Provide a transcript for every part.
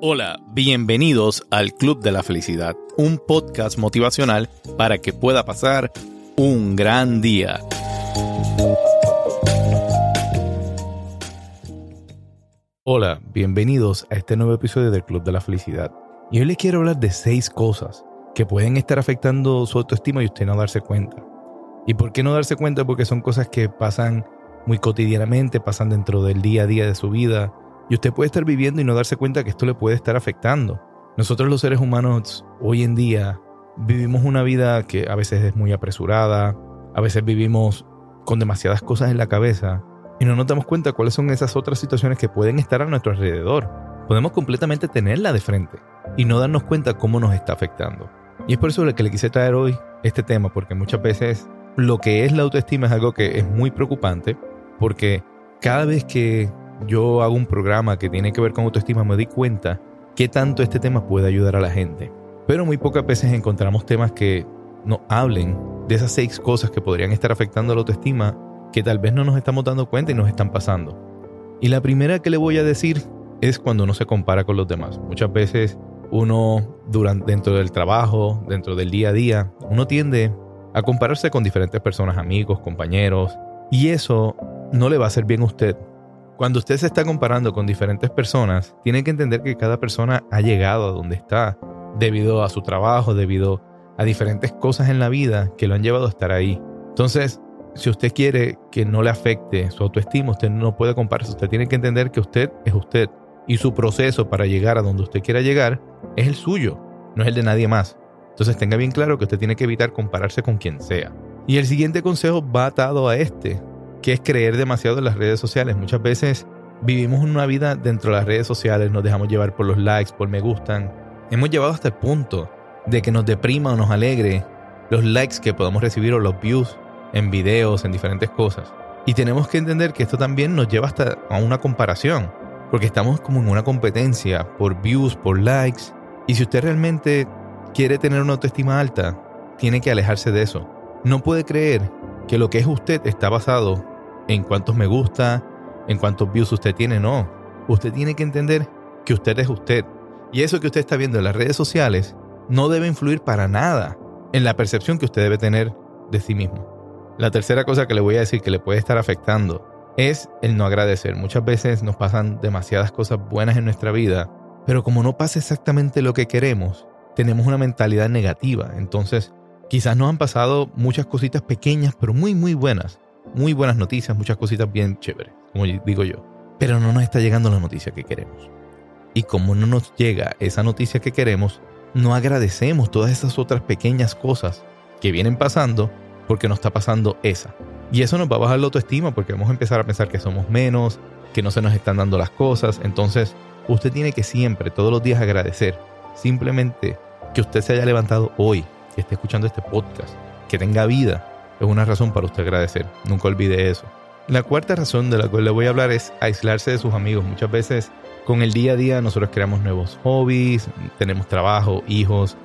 Hola, bienvenidos al Club de la Felicidad, un podcast motivacional para que pueda pasar un gran día. Hola, bienvenidos a este nuevo episodio del Club de la Felicidad. Y hoy les quiero hablar de seis cosas que pueden estar afectando su autoestima y usted no darse cuenta. ¿Y por qué no darse cuenta? Porque son cosas que pasan muy cotidianamente, pasan dentro del día a día de su vida y usted puede estar viviendo y no darse cuenta que esto le puede estar afectando. Nosotros los seres humanos hoy en día vivimos una vida que a veces es muy apresurada, a veces vivimos con demasiadas cosas en la cabeza y no nos damos cuenta cuáles son esas otras situaciones que pueden estar a nuestro alrededor. Podemos completamente tenerla de frente y no darnos cuenta cómo nos está afectando. Y es por eso que le quise traer hoy este tema, porque muchas veces lo que es la autoestima es algo que es muy preocupante, porque cada vez que yo hago un programa que tiene que ver con autoestima, me di cuenta qué tanto este tema puede ayudar a la gente. Pero muy pocas veces encontramos temas que nos hablen de esas seis cosas que podrían estar afectando la autoestima que tal vez no nos estamos dando cuenta y nos están pasando. Y la primera que le voy a decir es cuando uno se compara con los demás. Muchas veces uno durante, dentro del trabajo, dentro del día a día, uno tiende a compararse con diferentes personas, amigos, compañeros, y eso no le va a hacer bien a usted cuando usted se está comparando con diferentes personas, tiene que entender que cada persona ha llegado a donde está debido a su trabajo, debido a diferentes cosas en la vida que lo han llevado a estar ahí. Entonces, si usted quiere que no le afecte su autoestima, usted no puede compararse. Usted tiene que entender que usted es usted y su proceso para llegar a donde usted quiera llegar es el suyo, no es el de nadie más. Entonces tenga bien claro que usted tiene que evitar compararse con quien sea. Y el siguiente consejo va atado a este que es creer demasiado en las redes sociales. Muchas veces vivimos una vida dentro de las redes sociales, nos dejamos llevar por los likes, por me gustan. Hemos llevado hasta el punto de que nos deprima o nos alegre los likes que podamos recibir o los views en videos, en diferentes cosas. Y tenemos que entender que esto también nos lleva hasta a una comparación, porque estamos como en una competencia por views, por likes. Y si usted realmente quiere tener una autoestima alta, tiene que alejarse de eso. No puede creer que lo que es usted está basado en cuántos me gusta, en cuántos views usted tiene, no. Usted tiene que entender que usted es usted. Y eso que usted está viendo en las redes sociales no debe influir para nada en la percepción que usted debe tener de sí mismo. La tercera cosa que le voy a decir que le puede estar afectando es el no agradecer. Muchas veces nos pasan demasiadas cosas buenas en nuestra vida, pero como no pasa exactamente lo que queremos, tenemos una mentalidad negativa. Entonces Quizás nos han pasado muchas cositas pequeñas, pero muy, muy buenas. Muy buenas noticias, muchas cositas bien chéveres, como digo yo. Pero no nos está llegando la noticia que queremos. Y como no nos llega esa noticia que queremos, no agradecemos todas esas otras pequeñas cosas que vienen pasando porque nos está pasando esa. Y eso nos va a bajar la autoestima porque vamos a empezar a pensar que somos menos, que no se nos están dando las cosas. Entonces, usted tiene que siempre, todos los días agradecer. Simplemente que usted se haya levantado hoy, que esté escuchando este podcast, que tenga vida, es una razón para usted agradecer. Nunca olvide eso. La cuarta razón de la cual le voy a hablar es aislarse de sus amigos. Muchas veces con el día a día nosotros creamos nuevos hobbies, tenemos trabajo, hijos,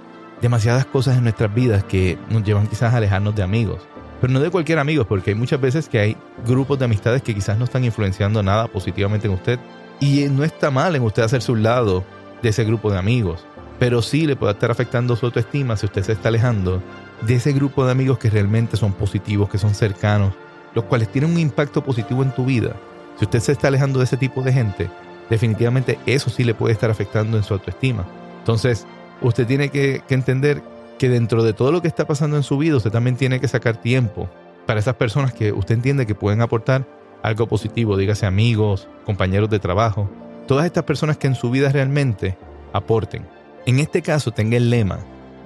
demasiadas cosas en nuestras vidas que nos llevan quizás a alejarnos de amigos. Pero no de cualquier amigo, porque hay muchas veces que hay grupos de amistades que quizás no están influenciando nada positivamente en usted. Y no está mal en usted hacerse un lado de ese grupo de amigos pero sí le puede estar afectando su autoestima si usted se está alejando de ese grupo de amigos que realmente son positivos, que son cercanos, los cuales tienen un impacto positivo en tu vida. Si usted se está alejando de ese tipo de gente, definitivamente eso sí le puede estar afectando en su autoestima. Entonces, usted tiene que, que entender que dentro de todo lo que está pasando en su vida, usted también tiene que sacar tiempo para esas personas que usted entiende que pueden aportar algo positivo, dígase amigos, compañeros de trabajo, todas estas personas que en su vida realmente aporten. En este caso, tenga el lema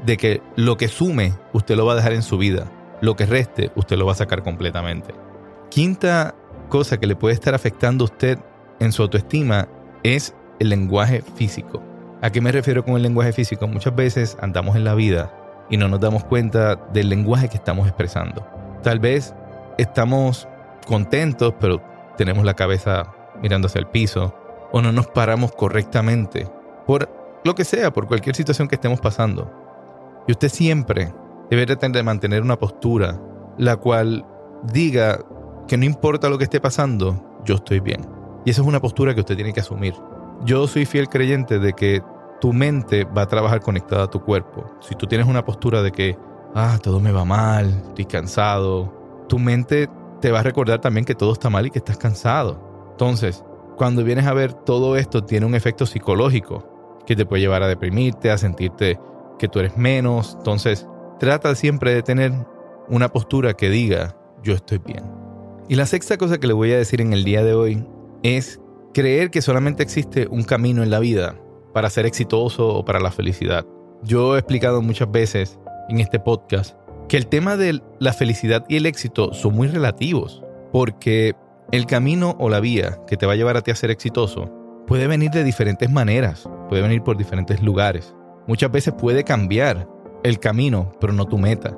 de que lo que sume, usted lo va a dejar en su vida. Lo que reste, usted lo va a sacar completamente. Quinta cosa que le puede estar afectando a usted en su autoestima es el lenguaje físico. ¿A qué me refiero con el lenguaje físico? Muchas veces andamos en la vida y no nos damos cuenta del lenguaje que estamos expresando. Tal vez estamos contentos, pero tenemos la cabeza mirando hacia el piso o no nos paramos correctamente por lo que sea, por cualquier situación que estemos pasando. Y usted siempre debe de mantener una postura la cual diga que no importa lo que esté pasando, yo estoy bien. Y esa es una postura que usted tiene que asumir. yo soy fiel creyente de que tu mente va a trabajar conectada a tu cuerpo. Si tú tienes una postura de que, ah, todo me va mal, estoy cansado, tu mente te va a recordar también que todo está mal y que estás cansado. Entonces, cuando vienes a ver todo esto, tiene un efecto psicológico que te puede llevar a deprimirte, a sentirte que tú eres menos. Entonces, trata siempre de tener una postura que diga, yo estoy bien. Y la sexta cosa que le voy a decir en el día de hoy es creer que solamente existe un camino en la vida para ser exitoso o para la felicidad. Yo he explicado muchas veces en este podcast que el tema de la felicidad y el éxito son muy relativos, porque el camino o la vía que te va a llevar a ti a ser exitoso puede venir de diferentes maneras, puede venir por diferentes lugares. Muchas veces puede cambiar el camino, pero no tu meta.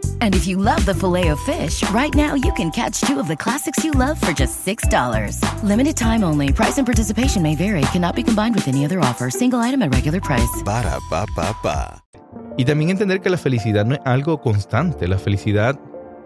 And if you love the filet of fish, right now you can catch two of the classics you love for just $6. Limited time only. Price and participation may vary. Cannot be combined with any other offer. Single item at regular price. Ba da ba. Y también entender que la felicidad no es algo constante. La felicidad,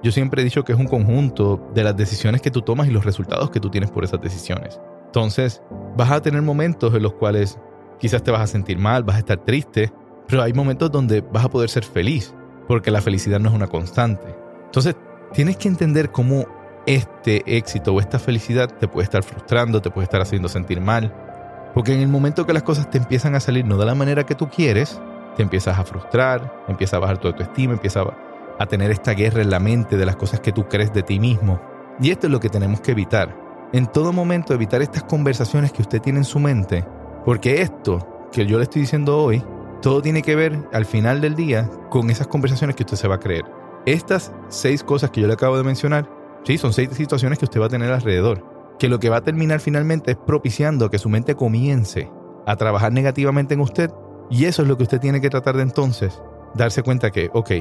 yo siempre he dicho que es un conjunto de las decisiones que tú tomas y los resultados que tú tienes por esas decisiones. Entonces, vas a tener momentos en los cuales quizás te vas a sentir mal, vas a estar triste, pero hay momentos donde vas a poder ser feliz porque la felicidad no es una constante. Entonces, tienes que entender cómo este éxito o esta felicidad te puede estar frustrando, te puede estar haciendo sentir mal, porque en el momento que las cosas te empiezan a salir no de la manera que tú quieres, te empiezas a frustrar, empieza a bajar tu autoestima, empieza a tener esta guerra en la mente de las cosas que tú crees de ti mismo. Y esto es lo que tenemos que evitar. En todo momento evitar estas conversaciones que usted tiene en su mente, porque esto que yo le estoy diciendo hoy todo tiene que ver al final del día con esas conversaciones que usted se va a creer. Estas seis cosas que yo le acabo de mencionar, sí, son seis situaciones que usted va a tener alrededor. Que lo que va a terminar finalmente es propiciando que su mente comience a trabajar negativamente en usted. Y eso es lo que usted tiene que tratar de entonces darse cuenta que, ok,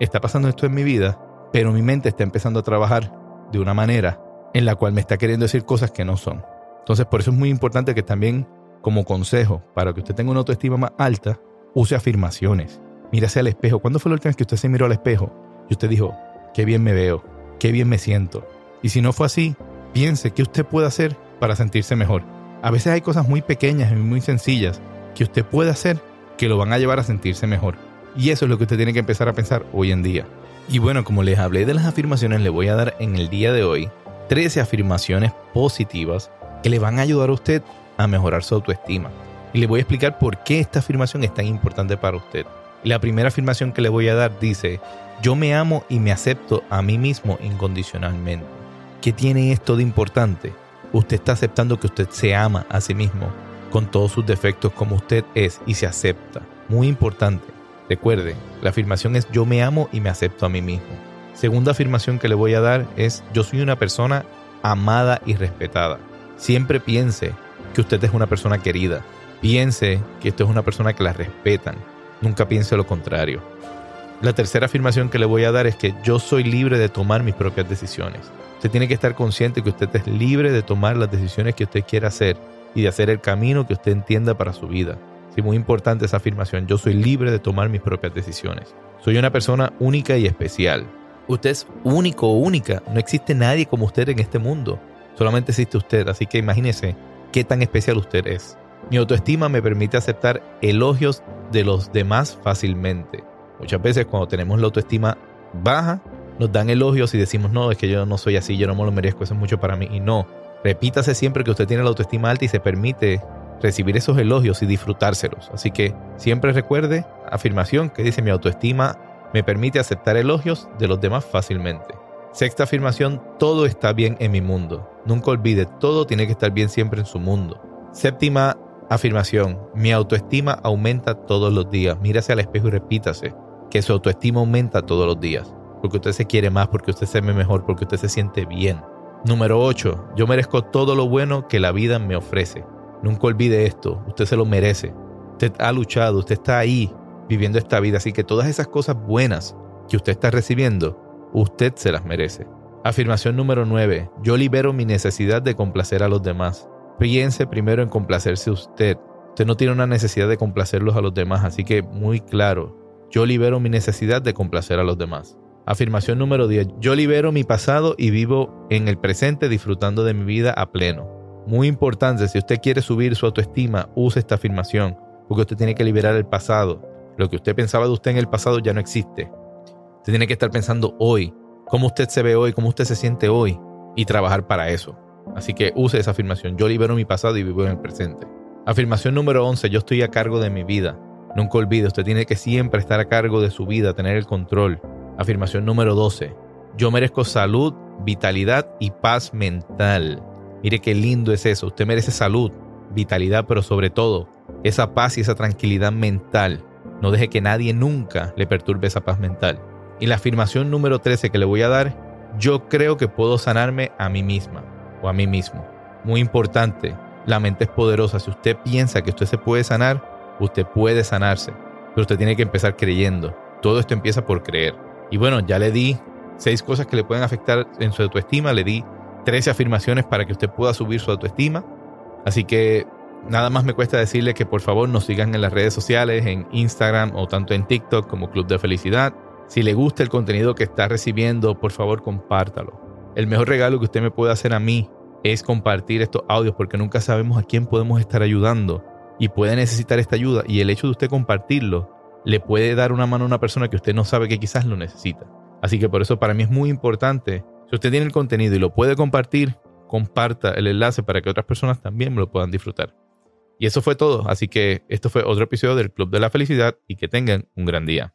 está pasando esto en mi vida, pero mi mente está empezando a trabajar de una manera en la cual me está queriendo decir cosas que no son. Entonces, por eso es muy importante que también, como consejo, para que usted tenga una autoestima más alta, use afirmaciones. Mírase al espejo. ¿Cuándo fue la última vez que usted se miró al espejo y usted dijo, qué bien me veo, qué bien me siento? Y si no fue así, piense qué usted puede hacer para sentirse mejor. A veces hay cosas muy pequeñas y muy sencillas que usted puede hacer que lo van a llevar a sentirse mejor. Y eso es lo que usted tiene que empezar a pensar hoy en día. Y bueno, como les hablé de las afirmaciones, le voy a dar en el día de hoy 13 afirmaciones positivas que le van a ayudar a usted a mejorar su autoestima. Y le voy a explicar por qué esta afirmación es tan importante para usted. La primera afirmación que le voy a dar dice, yo me amo y me acepto a mí mismo incondicionalmente. ¿Qué tiene esto de importante? Usted está aceptando que usted se ama a sí mismo, con todos sus defectos como usted es y se acepta. Muy importante. Recuerde, la afirmación es yo me amo y me acepto a mí mismo. Segunda afirmación que le voy a dar es yo soy una persona amada y respetada. Siempre piense que usted es una persona querida, Piense que esto es una persona que la respetan. Nunca piense lo contrario. La tercera afirmación que le voy a dar es que yo soy libre de tomar mis propias decisiones. Usted tiene que estar consciente que usted es libre de tomar las decisiones que usted quiera hacer y de hacer el camino que usted entienda para su vida. Sí, muy importante esa afirmación. Yo soy libre de tomar mis propias decisiones. Soy una persona única y especial. Usted es único o única. No existe nadie como usted en este mundo. Solamente existe usted. Así que imagínese qué tan especial usted es. Mi autoestima me permite aceptar elogios de los demás fácilmente. Muchas veces cuando tenemos la autoestima baja, nos dan elogios y decimos, no, es que yo no soy así, yo no me lo merezco, eso es mucho para mí. Y no, repítase siempre que usted tiene la autoestima alta y se permite recibir esos elogios y disfrutárselos. Así que siempre recuerde, afirmación que dice mi autoestima me permite aceptar elogios de los demás fácilmente. Sexta afirmación, todo está bien en mi mundo. Nunca olvide, todo tiene que estar bien siempre en su mundo. Séptima afirmación, mi autoestima aumenta todos los días. Mírase al espejo y repítase que su autoestima aumenta todos los días. Porque usted se quiere más, porque usted se ve mejor, porque usted se siente bien. Número 8. Yo merezco todo lo bueno que la vida me ofrece. Nunca olvide esto, usted se lo merece. Usted ha luchado, usted está ahí viviendo esta vida, así que todas esas cosas buenas que usted está recibiendo, usted se las merece. Afirmación número 9. Yo libero mi necesidad de complacer a los demás. Piense primero en complacerse usted. Usted no tiene una necesidad de complacerlos a los demás, así que muy claro, yo libero mi necesidad de complacer a los demás. Afirmación número 10. Yo libero mi pasado y vivo en el presente disfrutando de mi vida a pleno. Muy importante, si usted quiere subir su autoestima, use esta afirmación, porque usted tiene que liberar el pasado. Lo que usted pensaba de usted en el pasado ya no existe. Usted tiene que estar pensando hoy, cómo usted se ve hoy, cómo usted se siente hoy y trabajar para eso. Así que use esa afirmación. Yo libero mi pasado y vivo en el presente. Afirmación número 11. Yo estoy a cargo de mi vida. Nunca olvide, usted tiene que siempre estar a cargo de su vida, tener el control. Afirmación número 12. Yo merezco salud, vitalidad y paz mental. Mire qué lindo es eso. Usted merece salud, vitalidad, pero sobre todo esa paz y esa tranquilidad mental. No deje que nadie nunca le perturbe esa paz mental. Y la afirmación número 13 que le voy a dar, yo creo que puedo sanarme a mí misma o a mí mismo. Muy importante, la mente es poderosa. Si usted piensa que usted se puede sanar, usted puede sanarse. Pero usted tiene que empezar creyendo. Todo esto empieza por creer. Y bueno, ya le di seis cosas que le pueden afectar en su autoestima. Le di 13 afirmaciones para que usted pueda subir su autoestima. Así que nada más me cuesta decirle que por favor nos sigan en las redes sociales, en Instagram o tanto en TikTok como Club de Felicidad. Si le gusta el contenido que está recibiendo, por favor compártalo. El mejor regalo que usted me puede hacer a mí es compartir estos audios porque nunca sabemos a quién podemos estar ayudando y puede necesitar esta ayuda y el hecho de usted compartirlo le puede dar una mano a una persona que usted no sabe que quizás lo necesita. Así que por eso para mí es muy importante, si usted tiene el contenido y lo puede compartir, comparta el enlace para que otras personas también lo puedan disfrutar. Y eso fue todo, así que esto fue otro episodio del Club de la Felicidad y que tengan un gran día.